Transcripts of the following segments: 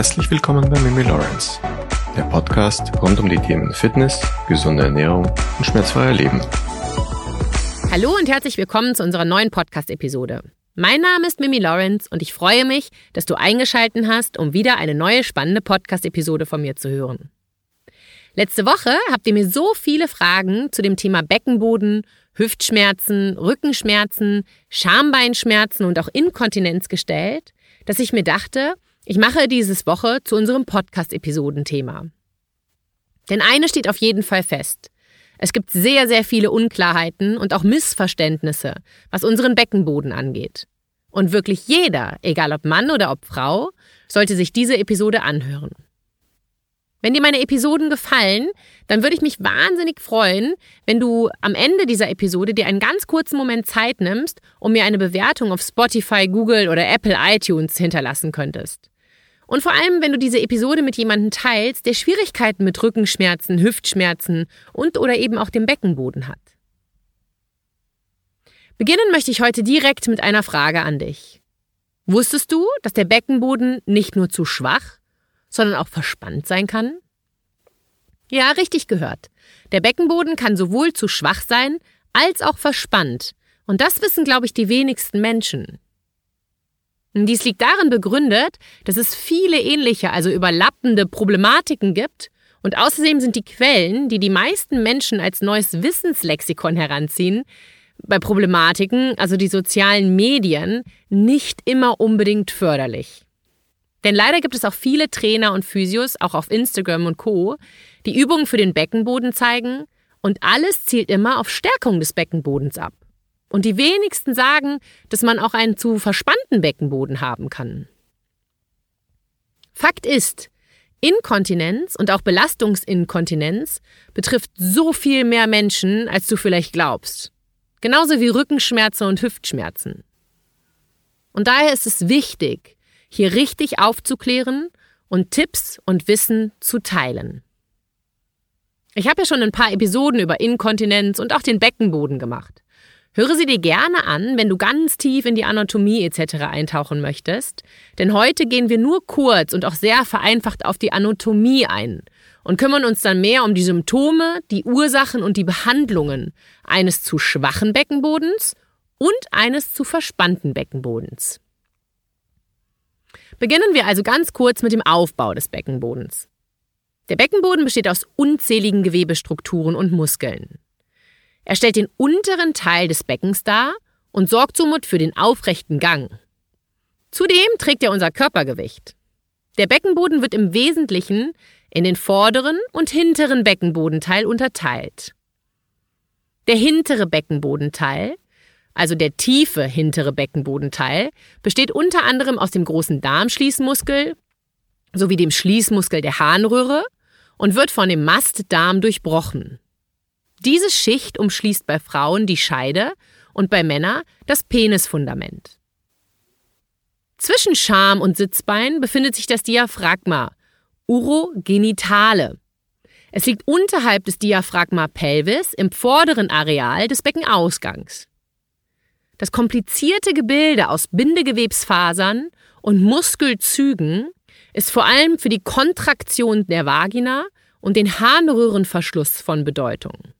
Herzlich willkommen bei Mimi Lawrence, der Podcast rund um die Themen Fitness, gesunde Ernährung und schmerzfreier Leben. Hallo und herzlich willkommen zu unserer neuen Podcast-Episode. Mein Name ist Mimi Lawrence und ich freue mich, dass du eingeschaltet hast, um wieder eine neue spannende Podcast-Episode von mir zu hören. Letzte Woche habt ihr mir so viele Fragen zu dem Thema Beckenboden, Hüftschmerzen, Rückenschmerzen, Schambeinschmerzen und auch Inkontinenz gestellt, dass ich mir dachte, ich mache dieses Woche zu unserem Podcast-Episodenthema. Denn eine steht auf jeden Fall fest. Es gibt sehr, sehr viele Unklarheiten und auch Missverständnisse, was unseren Beckenboden angeht. Und wirklich jeder, egal ob Mann oder ob Frau, sollte sich diese Episode anhören. Wenn dir meine Episoden gefallen, dann würde ich mich wahnsinnig freuen, wenn du am Ende dieser Episode dir einen ganz kurzen Moment Zeit nimmst, um mir eine Bewertung auf Spotify, Google oder Apple iTunes hinterlassen könntest. Und vor allem, wenn du diese Episode mit jemandem teilst, der Schwierigkeiten mit Rückenschmerzen, Hüftschmerzen und oder eben auch dem Beckenboden hat. Beginnen möchte ich heute direkt mit einer Frage an dich. Wusstest du, dass der Beckenboden nicht nur zu schwach, sondern auch verspannt sein kann? Ja, richtig gehört. Der Beckenboden kann sowohl zu schwach sein als auch verspannt. Und das wissen, glaube ich, die wenigsten Menschen. Dies liegt darin begründet, dass es viele ähnliche, also überlappende Problematiken gibt und außerdem sind die Quellen, die die meisten Menschen als neues Wissenslexikon heranziehen, bei Problematiken, also die sozialen Medien, nicht immer unbedingt förderlich. Denn leider gibt es auch viele Trainer und Physios, auch auf Instagram und Co., die Übungen für den Beckenboden zeigen und alles zielt immer auf Stärkung des Beckenbodens ab. Und die wenigsten sagen, dass man auch einen zu verspannten Beckenboden haben kann. Fakt ist, Inkontinenz und auch Belastungsinkontinenz betrifft so viel mehr Menschen, als du vielleicht glaubst. Genauso wie Rückenschmerzen und Hüftschmerzen. Und daher ist es wichtig, hier richtig aufzuklären und Tipps und Wissen zu teilen. Ich habe ja schon ein paar Episoden über Inkontinenz und auch den Beckenboden gemacht. Höre sie dir gerne an, wenn du ganz tief in die Anatomie etc. eintauchen möchtest, denn heute gehen wir nur kurz und auch sehr vereinfacht auf die Anatomie ein und kümmern uns dann mehr um die Symptome, die Ursachen und die Behandlungen eines zu schwachen Beckenbodens und eines zu verspannten Beckenbodens. Beginnen wir also ganz kurz mit dem Aufbau des Beckenbodens. Der Beckenboden besteht aus unzähligen Gewebestrukturen und Muskeln. Er stellt den unteren Teil des Beckens dar und sorgt somit für den aufrechten Gang. Zudem trägt er unser Körpergewicht. Der Beckenboden wird im Wesentlichen in den vorderen und hinteren Beckenbodenteil unterteilt. Der hintere Beckenbodenteil also der tiefe hintere Beckenbodenteil, besteht unter anderem aus dem großen Darmschließmuskel sowie dem Schließmuskel der Harnröhre und wird von dem Mastdarm durchbrochen. Diese Schicht umschließt bei Frauen die Scheide und bei Männern das Penisfundament. Zwischen Scham und Sitzbein befindet sich das Diaphragma, Urogenitale. Es liegt unterhalb des Diaphragma pelvis im vorderen Areal des Beckenausgangs. Das komplizierte Gebilde aus Bindegewebsfasern und Muskelzügen ist vor allem für die Kontraktion der Vagina und den Harnröhrenverschluss von Bedeutung.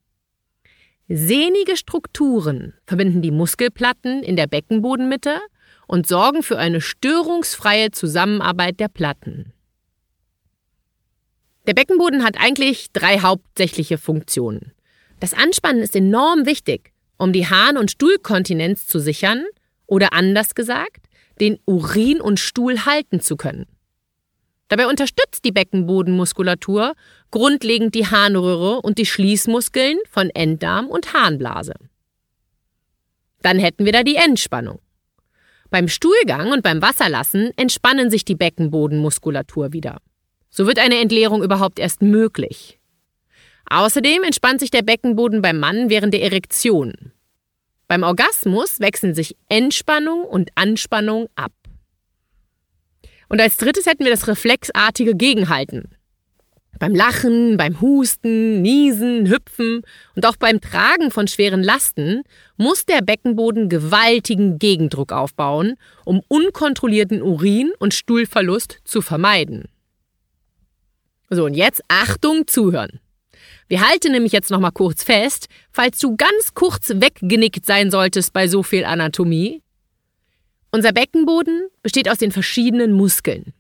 Sehnige Strukturen verbinden die Muskelplatten in der Beckenbodenmitte und sorgen für eine störungsfreie Zusammenarbeit der Platten. Der Beckenboden hat eigentlich drei hauptsächliche Funktionen. Das Anspannen ist enorm wichtig, um die Harn- und Stuhlkontinenz zu sichern oder anders gesagt, den Urin und Stuhl halten zu können. Dabei unterstützt die Beckenbodenmuskulatur grundlegend die Harnröhre und die Schließmuskeln von Enddarm und Harnblase. Dann hätten wir da die Entspannung. Beim Stuhlgang und beim Wasserlassen entspannen sich die Beckenbodenmuskulatur wieder. So wird eine Entleerung überhaupt erst möglich. Außerdem entspannt sich der Beckenboden beim Mann während der Erektion. Beim Orgasmus wechseln sich Entspannung und Anspannung ab. Und als drittes hätten wir das reflexartige Gegenhalten. Beim Lachen, beim Husten, Niesen, Hüpfen und auch beim Tragen von schweren Lasten muss der Beckenboden gewaltigen Gegendruck aufbauen, um unkontrollierten Urin- und Stuhlverlust zu vermeiden. So, und jetzt Achtung, zuhören. Wir halten nämlich jetzt noch mal kurz fest, falls du ganz kurz weggenickt sein solltest bei so viel Anatomie. Unser Beckenboden besteht aus den verschiedenen Muskeln.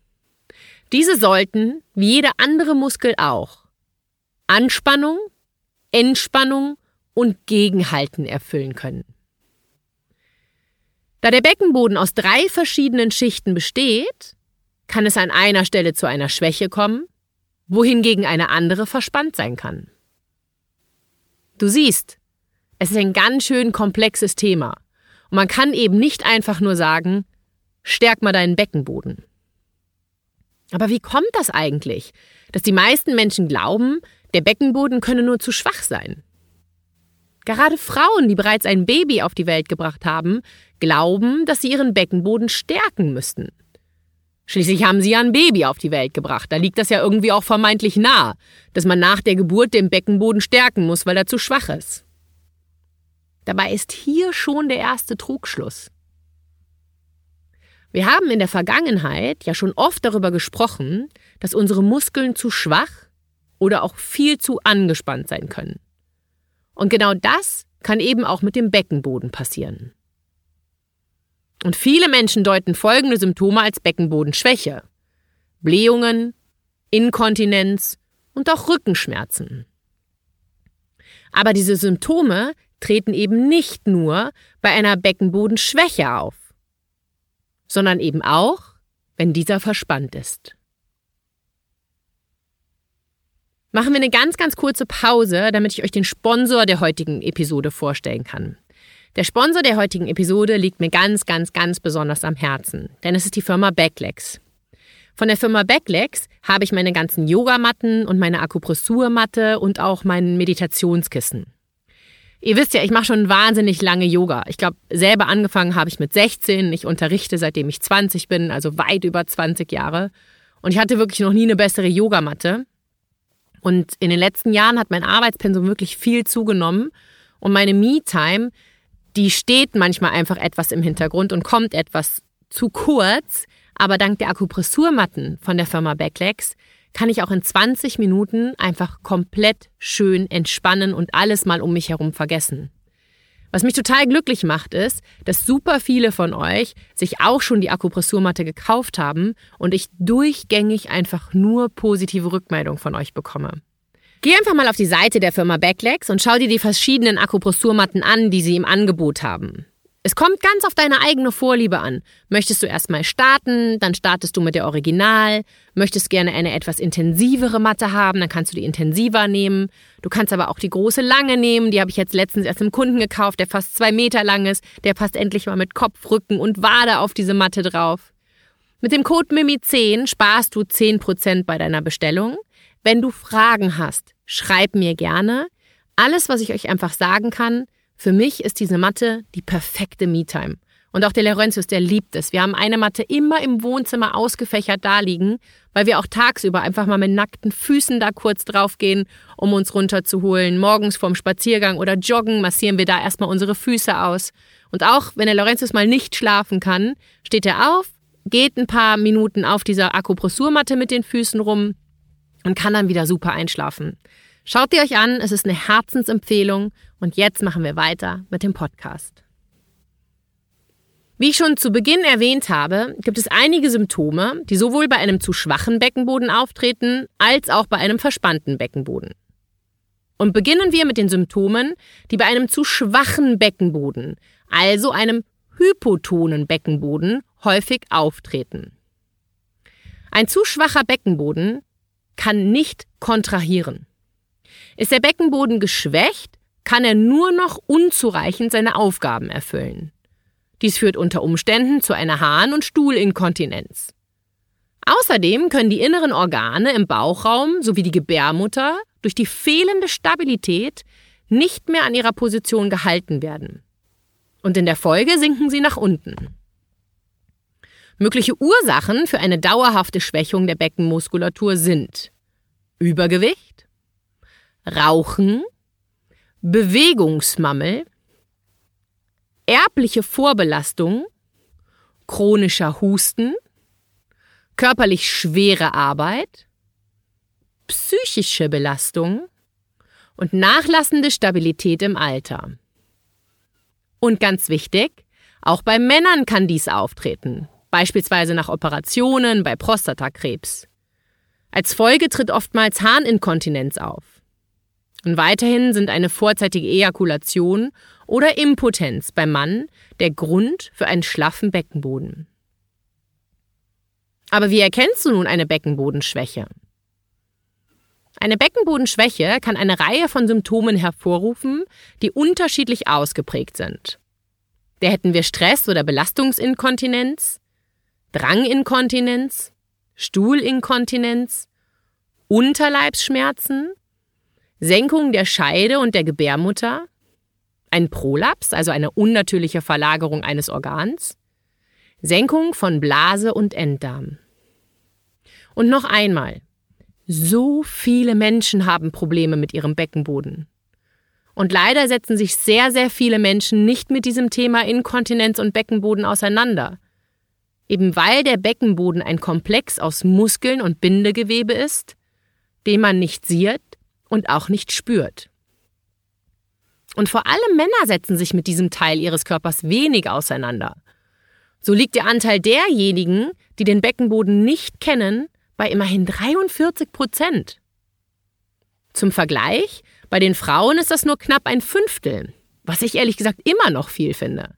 Diese sollten, wie jeder andere Muskel auch, Anspannung, Entspannung und Gegenhalten erfüllen können. Da der Beckenboden aus drei verschiedenen Schichten besteht, kann es an einer Stelle zu einer Schwäche kommen, wohingegen eine andere verspannt sein kann. Du siehst, es ist ein ganz schön komplexes Thema und man kann eben nicht einfach nur sagen, stärk mal deinen Beckenboden. Aber wie kommt das eigentlich, dass die meisten Menschen glauben, der Beckenboden könne nur zu schwach sein? Gerade Frauen, die bereits ein Baby auf die Welt gebracht haben, glauben, dass sie ihren Beckenboden stärken müssten. Schließlich haben sie ja ein Baby auf die Welt gebracht. Da liegt das ja irgendwie auch vermeintlich nah, dass man nach der Geburt den Beckenboden stärken muss, weil er zu schwach ist. Dabei ist hier schon der erste Trugschluss. Wir haben in der Vergangenheit ja schon oft darüber gesprochen, dass unsere Muskeln zu schwach oder auch viel zu angespannt sein können. Und genau das kann eben auch mit dem Beckenboden passieren. Und viele Menschen deuten folgende Symptome als Beckenbodenschwäche. Blähungen, Inkontinenz und auch Rückenschmerzen. Aber diese Symptome treten eben nicht nur bei einer Beckenbodenschwäche auf sondern eben auch, wenn dieser verspannt ist. Machen wir eine ganz, ganz kurze Pause, damit ich euch den Sponsor der heutigen Episode vorstellen kann. Der Sponsor der heutigen Episode liegt mir ganz, ganz, ganz besonders am Herzen, denn es ist die Firma Backlegs. Von der Firma Backlegs habe ich meine ganzen Yogamatten und meine Akupressurmatte und auch mein Meditationskissen. Ihr wisst ja, ich mache schon wahnsinnig lange Yoga. Ich glaube, selber angefangen habe ich mit 16. Ich unterrichte, seitdem ich 20 bin, also weit über 20 Jahre. Und ich hatte wirklich noch nie eine bessere Yogamatte. Und in den letzten Jahren hat mein Arbeitspensum wirklich viel zugenommen. Und meine Me-Time, die steht manchmal einfach etwas im Hintergrund und kommt etwas zu kurz. Aber dank der Akupressurmatten von der Firma Backlegs kann ich auch in 20 Minuten einfach komplett schön entspannen und alles mal um mich herum vergessen. Was mich total glücklich macht, ist, dass super viele von euch sich auch schon die Akupressurmatte gekauft haben und ich durchgängig einfach nur positive Rückmeldungen von euch bekomme. Geh einfach mal auf die Seite der Firma Backlegs und schau dir die verschiedenen Akupressurmatten an, die sie im Angebot haben. Es kommt ganz auf deine eigene Vorliebe an. Möchtest du erstmal starten, dann startest du mit der Original. Möchtest gerne eine etwas intensivere Matte haben, dann kannst du die intensiver nehmen. Du kannst aber auch die große lange nehmen. Die habe ich jetzt letztens erst im Kunden gekauft, der fast zwei Meter lang ist. Der passt endlich mal mit Kopf, Rücken und Wade auf diese Matte drauf. Mit dem Code MIMI10 sparst du 10% bei deiner Bestellung. Wenn du Fragen hast, schreib mir gerne. Alles, was ich euch einfach sagen kann, für mich ist diese Matte die perfekte Me-Time. Und auch der Laurentius, der liebt es. Wir haben eine Matte immer im Wohnzimmer ausgefächert da liegen, weil wir auch tagsüber einfach mal mit nackten Füßen da kurz draufgehen, um uns runterzuholen. Morgens vorm Spaziergang oder Joggen massieren wir da erstmal unsere Füße aus. Und auch wenn der Laurentius mal nicht schlafen kann, steht er auf, geht ein paar Minuten auf dieser Akupressurmatte mit den Füßen rum und kann dann wieder super einschlafen. Schaut ihr euch an, es ist eine Herzensempfehlung und jetzt machen wir weiter mit dem Podcast. Wie ich schon zu Beginn erwähnt habe, gibt es einige Symptome, die sowohl bei einem zu schwachen Beckenboden auftreten, als auch bei einem verspannten Beckenboden. Und beginnen wir mit den Symptomen, die bei einem zu schwachen Beckenboden, also einem hypotonen Beckenboden, häufig auftreten. Ein zu schwacher Beckenboden kann nicht kontrahieren. Ist der Beckenboden geschwächt, kann er nur noch unzureichend seine Aufgaben erfüllen. Dies führt unter Umständen zu einer Harn- und Stuhlinkontinenz. Außerdem können die inneren Organe im Bauchraum sowie die Gebärmutter durch die fehlende Stabilität nicht mehr an ihrer Position gehalten werden. Und in der Folge sinken sie nach unten. Mögliche Ursachen für eine dauerhafte Schwächung der Beckenmuskulatur sind Übergewicht, Rauchen, Bewegungsmangel, erbliche Vorbelastung, chronischer Husten, körperlich schwere Arbeit, psychische Belastung und nachlassende Stabilität im Alter. Und ganz wichtig, auch bei Männern kann dies auftreten, beispielsweise nach Operationen bei Prostatakrebs. Als Folge tritt oftmals Harninkontinenz auf. Und weiterhin sind eine vorzeitige Ejakulation oder Impotenz beim Mann der Grund für einen schlaffen Beckenboden. Aber wie erkennst du nun eine Beckenbodenschwäche? Eine Beckenbodenschwäche kann eine Reihe von Symptomen hervorrufen, die unterschiedlich ausgeprägt sind. Da hätten wir Stress- oder Belastungsinkontinenz, Dranginkontinenz, Stuhlinkontinenz, Unterleibsschmerzen, Senkung der Scheide und der Gebärmutter, ein Prolaps, also eine unnatürliche Verlagerung eines Organs, Senkung von Blase und Enddarm. Und noch einmal, so viele Menschen haben Probleme mit ihrem Beckenboden. Und leider setzen sich sehr, sehr viele Menschen nicht mit diesem Thema Inkontinenz und Beckenboden auseinander. Eben weil der Beckenboden ein Komplex aus Muskeln und Bindegewebe ist, den man nicht sieht und auch nicht spürt. Und vor allem Männer setzen sich mit diesem Teil ihres Körpers wenig auseinander. So liegt der Anteil derjenigen, die den Beckenboden nicht kennen, bei immerhin 43 Prozent. Zum Vergleich, bei den Frauen ist das nur knapp ein Fünftel, was ich ehrlich gesagt immer noch viel finde.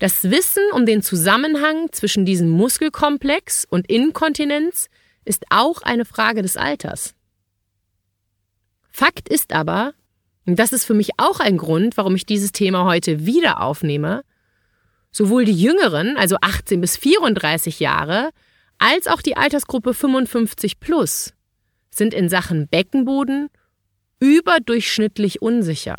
Das Wissen um den Zusammenhang zwischen diesem Muskelkomplex und Inkontinenz ist auch eine Frage des Alters. Fakt ist aber, und das ist für mich auch ein Grund, warum ich dieses Thema heute wieder aufnehme, sowohl die Jüngeren, also 18 bis 34 Jahre, als auch die Altersgruppe 55 plus sind in Sachen Beckenboden überdurchschnittlich unsicher.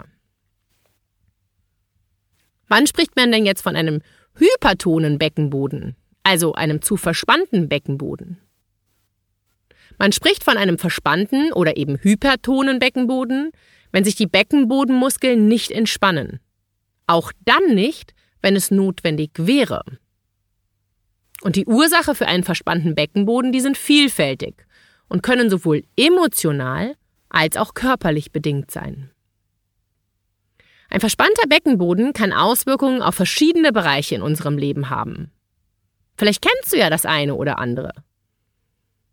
Wann spricht man denn jetzt von einem hypertonen Beckenboden, also einem zu verspannten Beckenboden? Man spricht von einem verspannten oder eben hypertonen Beckenboden, wenn sich die Beckenbodenmuskeln nicht entspannen. Auch dann nicht, wenn es notwendig wäre. Und die Ursache für einen verspannten Beckenboden, die sind vielfältig und können sowohl emotional als auch körperlich bedingt sein. Ein verspannter Beckenboden kann Auswirkungen auf verschiedene Bereiche in unserem Leben haben. Vielleicht kennst du ja das eine oder andere.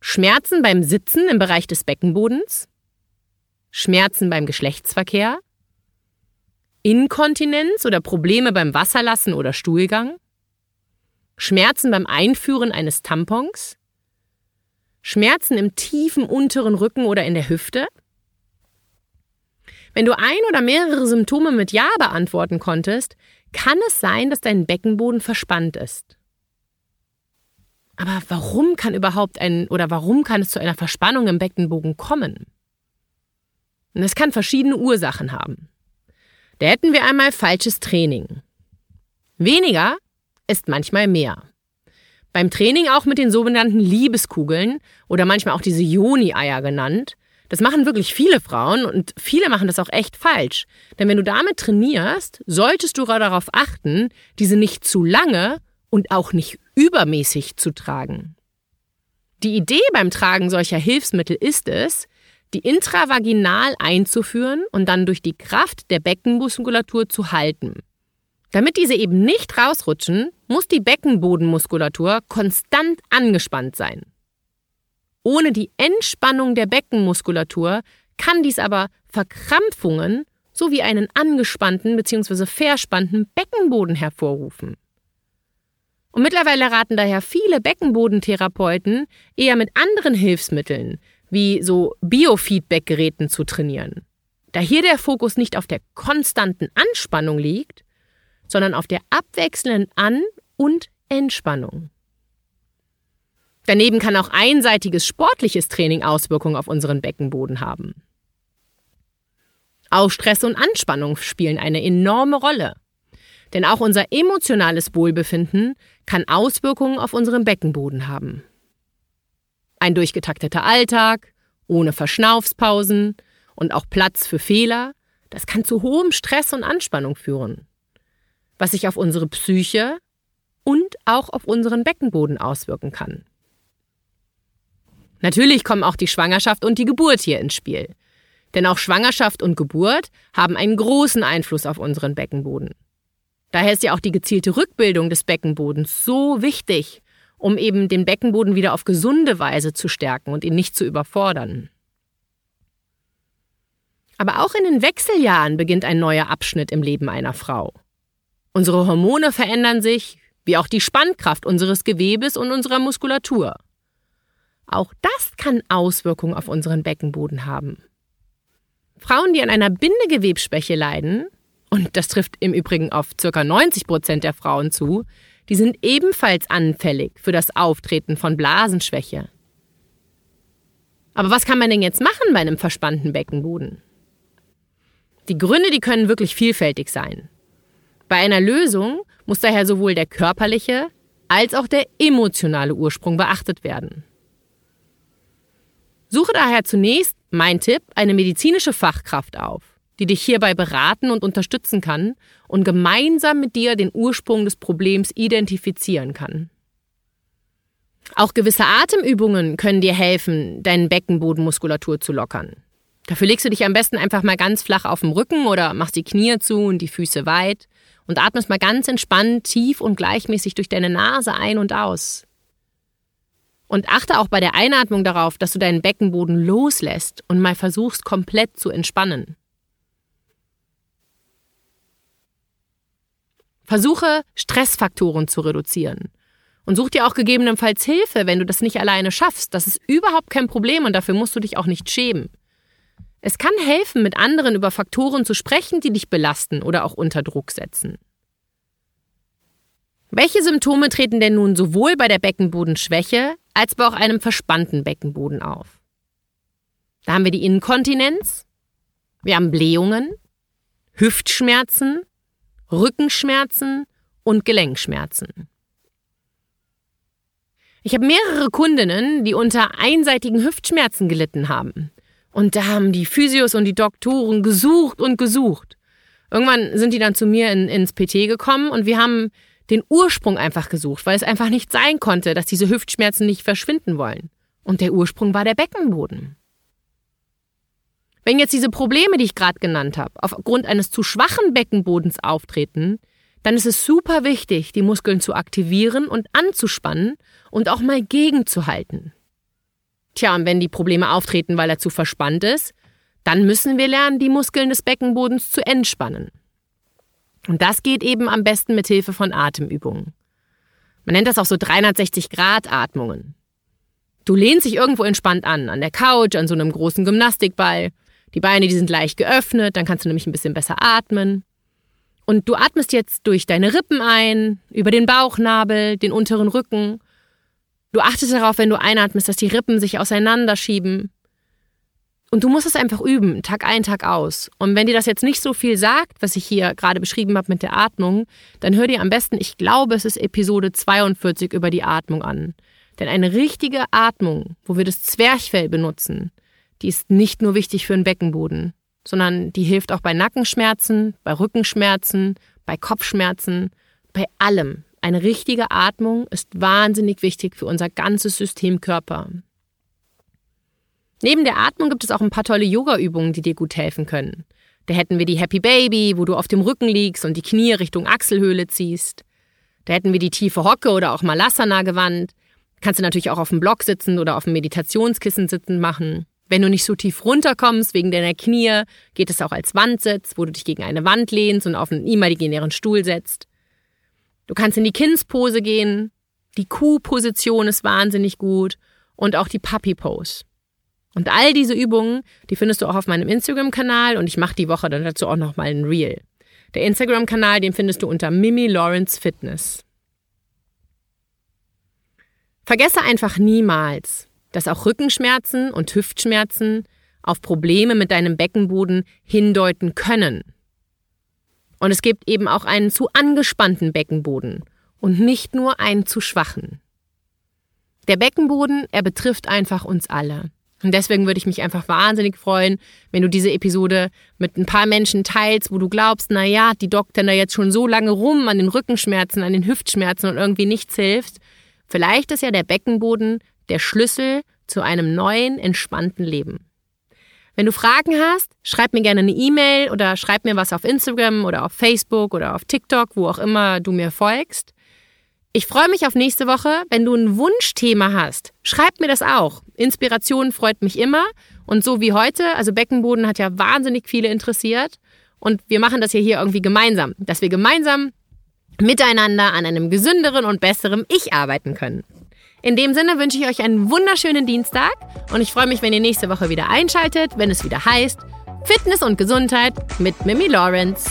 Schmerzen beim Sitzen im Bereich des Beckenbodens, Schmerzen beim Geschlechtsverkehr, Inkontinenz oder Probleme beim Wasserlassen oder Stuhlgang, Schmerzen beim Einführen eines Tampons, Schmerzen im tiefen unteren Rücken oder in der Hüfte. Wenn du ein oder mehrere Symptome mit Ja beantworten konntest, kann es sein, dass dein Beckenboden verspannt ist. Aber warum kann überhaupt ein oder warum kann es zu einer Verspannung im Beckenbogen kommen? Und es kann verschiedene Ursachen haben. Da hätten wir einmal falsches Training. Weniger ist manchmal mehr. Beim Training auch mit den sogenannten Liebeskugeln oder manchmal auch diese Joni-Eier genannt. Das machen wirklich viele Frauen und viele machen das auch echt falsch. Denn wenn du damit trainierst, solltest du darauf achten, diese nicht zu lange und auch nicht übermäßig zu tragen. Die Idee beim Tragen solcher Hilfsmittel ist es, die intravaginal einzuführen und dann durch die Kraft der Beckenmuskulatur zu halten. Damit diese eben nicht rausrutschen, muss die Beckenbodenmuskulatur konstant angespannt sein. Ohne die Entspannung der Beckenmuskulatur kann dies aber Verkrampfungen sowie einen angespannten bzw. verspannten Beckenboden hervorrufen. Und mittlerweile raten daher viele Beckenbodentherapeuten eher mit anderen Hilfsmitteln, wie so Biofeedback-Geräten zu trainieren. Da hier der Fokus nicht auf der konstanten Anspannung liegt, sondern auf der abwechselnden An- und Entspannung. Daneben kann auch einseitiges sportliches Training Auswirkungen auf unseren Beckenboden haben. Auch Stress und Anspannung spielen eine enorme Rolle. Denn auch unser emotionales Wohlbefinden kann Auswirkungen auf unseren Beckenboden haben. Ein durchgetakteter Alltag, ohne Verschnaufspausen und auch Platz für Fehler, das kann zu hohem Stress und Anspannung führen, was sich auf unsere Psyche und auch auf unseren Beckenboden auswirken kann. Natürlich kommen auch die Schwangerschaft und die Geburt hier ins Spiel. Denn auch Schwangerschaft und Geburt haben einen großen Einfluss auf unseren Beckenboden. Daher ist ja auch die gezielte Rückbildung des Beckenbodens so wichtig, um eben den Beckenboden wieder auf gesunde Weise zu stärken und ihn nicht zu überfordern. Aber auch in den Wechseljahren beginnt ein neuer Abschnitt im Leben einer Frau. Unsere Hormone verändern sich, wie auch die Spannkraft unseres Gewebes und unserer Muskulatur. Auch das kann Auswirkungen auf unseren Beckenboden haben. Frauen, die an einer Bindegewebsschwäche leiden, und das trifft im Übrigen auf ca. 90 Prozent der Frauen zu, die sind ebenfalls anfällig für das Auftreten von Blasenschwäche. Aber was kann man denn jetzt machen bei einem verspannten Beckenboden? Die Gründe, die können wirklich vielfältig sein. Bei einer Lösung muss daher sowohl der körperliche als auch der emotionale Ursprung beachtet werden. Suche daher zunächst, mein Tipp, eine medizinische Fachkraft auf, die dich hierbei beraten und unterstützen kann und gemeinsam mit dir den Ursprung des Problems identifizieren kann. Auch gewisse Atemübungen können dir helfen, deine Beckenbodenmuskulatur zu lockern. Dafür legst du dich am besten einfach mal ganz flach auf dem Rücken oder machst die Knie zu und die Füße weit und atmest mal ganz entspannt, tief und gleichmäßig durch deine Nase ein und aus. Und achte auch bei der Einatmung darauf, dass du deinen Beckenboden loslässt und mal versuchst, komplett zu entspannen. Versuche, Stressfaktoren zu reduzieren. Und such dir auch gegebenenfalls Hilfe, wenn du das nicht alleine schaffst. Das ist überhaupt kein Problem und dafür musst du dich auch nicht schämen. Es kann helfen, mit anderen über Faktoren zu sprechen, die dich belasten oder auch unter Druck setzen. Welche Symptome treten denn nun sowohl bei der Beckenbodenschwäche als bei auch einem verspannten Beckenboden auf? Da haben wir die Inkontinenz, wir haben Blähungen, Hüftschmerzen, Rückenschmerzen und Gelenkschmerzen. Ich habe mehrere Kundinnen, die unter einseitigen Hüftschmerzen gelitten haben. Und da haben die Physios und die Doktoren gesucht und gesucht. Irgendwann sind die dann zu mir in, ins PT gekommen und wir haben den Ursprung einfach gesucht, weil es einfach nicht sein konnte, dass diese Hüftschmerzen nicht verschwinden wollen. Und der Ursprung war der Beckenboden. Wenn jetzt diese Probleme, die ich gerade genannt habe, aufgrund eines zu schwachen Beckenbodens auftreten, dann ist es super wichtig, die Muskeln zu aktivieren und anzuspannen und auch mal gegenzuhalten. Tja, und wenn die Probleme auftreten, weil er zu verspannt ist, dann müssen wir lernen, die Muskeln des Beckenbodens zu entspannen. Und das geht eben am besten mit Hilfe von Atemübungen. Man nennt das auch so 360-Grad-Atmungen. Du lehnst dich irgendwo entspannt an, an der Couch, an so einem großen Gymnastikball. Die Beine, die sind leicht geöffnet, dann kannst du nämlich ein bisschen besser atmen. Und du atmest jetzt durch deine Rippen ein, über den Bauchnabel, den unteren Rücken Du achtest darauf, wenn du einatmest, dass die Rippen sich auseinanderschieben. Und du musst es einfach üben, Tag ein, Tag aus. Und wenn dir das jetzt nicht so viel sagt, was ich hier gerade beschrieben habe mit der Atmung, dann hör dir am besten, ich glaube, es ist Episode 42 über die Atmung an. Denn eine richtige Atmung, wo wir das Zwerchfell benutzen, die ist nicht nur wichtig für den Beckenboden, sondern die hilft auch bei Nackenschmerzen, bei Rückenschmerzen, bei Kopfschmerzen, bei allem. Eine richtige Atmung ist wahnsinnig wichtig für unser ganzes System Körper. Neben der Atmung gibt es auch ein paar tolle Yoga-Übungen, die dir gut helfen können. Da hätten wir die Happy Baby, wo du auf dem Rücken liegst und die Knie Richtung Achselhöhle ziehst. Da hätten wir die tiefe Hocke oder auch Malasana gewandt. Kannst du natürlich auch auf dem Block sitzen oder auf dem Meditationskissen sitzen machen. Wenn du nicht so tief runterkommst wegen deiner Knie, geht es auch als Wandsitz, wo du dich gegen eine Wand lehnst und auf einen imaginären Stuhl setzt. Du kannst in die Kindspose gehen. Die Kuhposition ist wahnsinnig gut. Und auch die Puppy Pose. Und all diese Übungen, die findest du auch auf meinem Instagram-Kanal und ich mache die Woche dann dazu auch nochmal ein Reel. Der Instagram-Kanal, den findest du unter Mimi Lawrence Fitness. Vergesse einfach niemals, dass auch Rückenschmerzen und Hüftschmerzen auf Probleme mit deinem Beckenboden hindeuten können. Und es gibt eben auch einen zu angespannten Beckenboden und nicht nur einen zu schwachen. Der Beckenboden, er betrifft einfach uns alle. Und deswegen würde ich mich einfach wahnsinnig freuen, wenn du diese Episode mit ein paar Menschen teilst, wo du glaubst, na ja, die doktern da jetzt schon so lange rum an den Rückenschmerzen, an den Hüftschmerzen und irgendwie nichts hilft. Vielleicht ist ja der Beckenboden der Schlüssel zu einem neuen, entspannten Leben. Wenn du Fragen hast, schreib mir gerne eine E-Mail oder schreib mir was auf Instagram oder auf Facebook oder auf TikTok, wo auch immer du mir folgst. Ich freue mich auf nächste Woche. Wenn du ein Wunschthema hast, schreib mir das auch. Inspiration freut mich immer. Und so wie heute, also Beckenboden hat ja wahnsinnig viele interessiert. Und wir machen das ja hier irgendwie gemeinsam, dass wir gemeinsam miteinander an einem gesünderen und besseren Ich arbeiten können. In dem Sinne wünsche ich euch einen wunderschönen Dienstag und ich freue mich, wenn ihr nächste Woche wieder einschaltet, wenn es wieder heißt Fitness und Gesundheit mit Mimi Lawrence.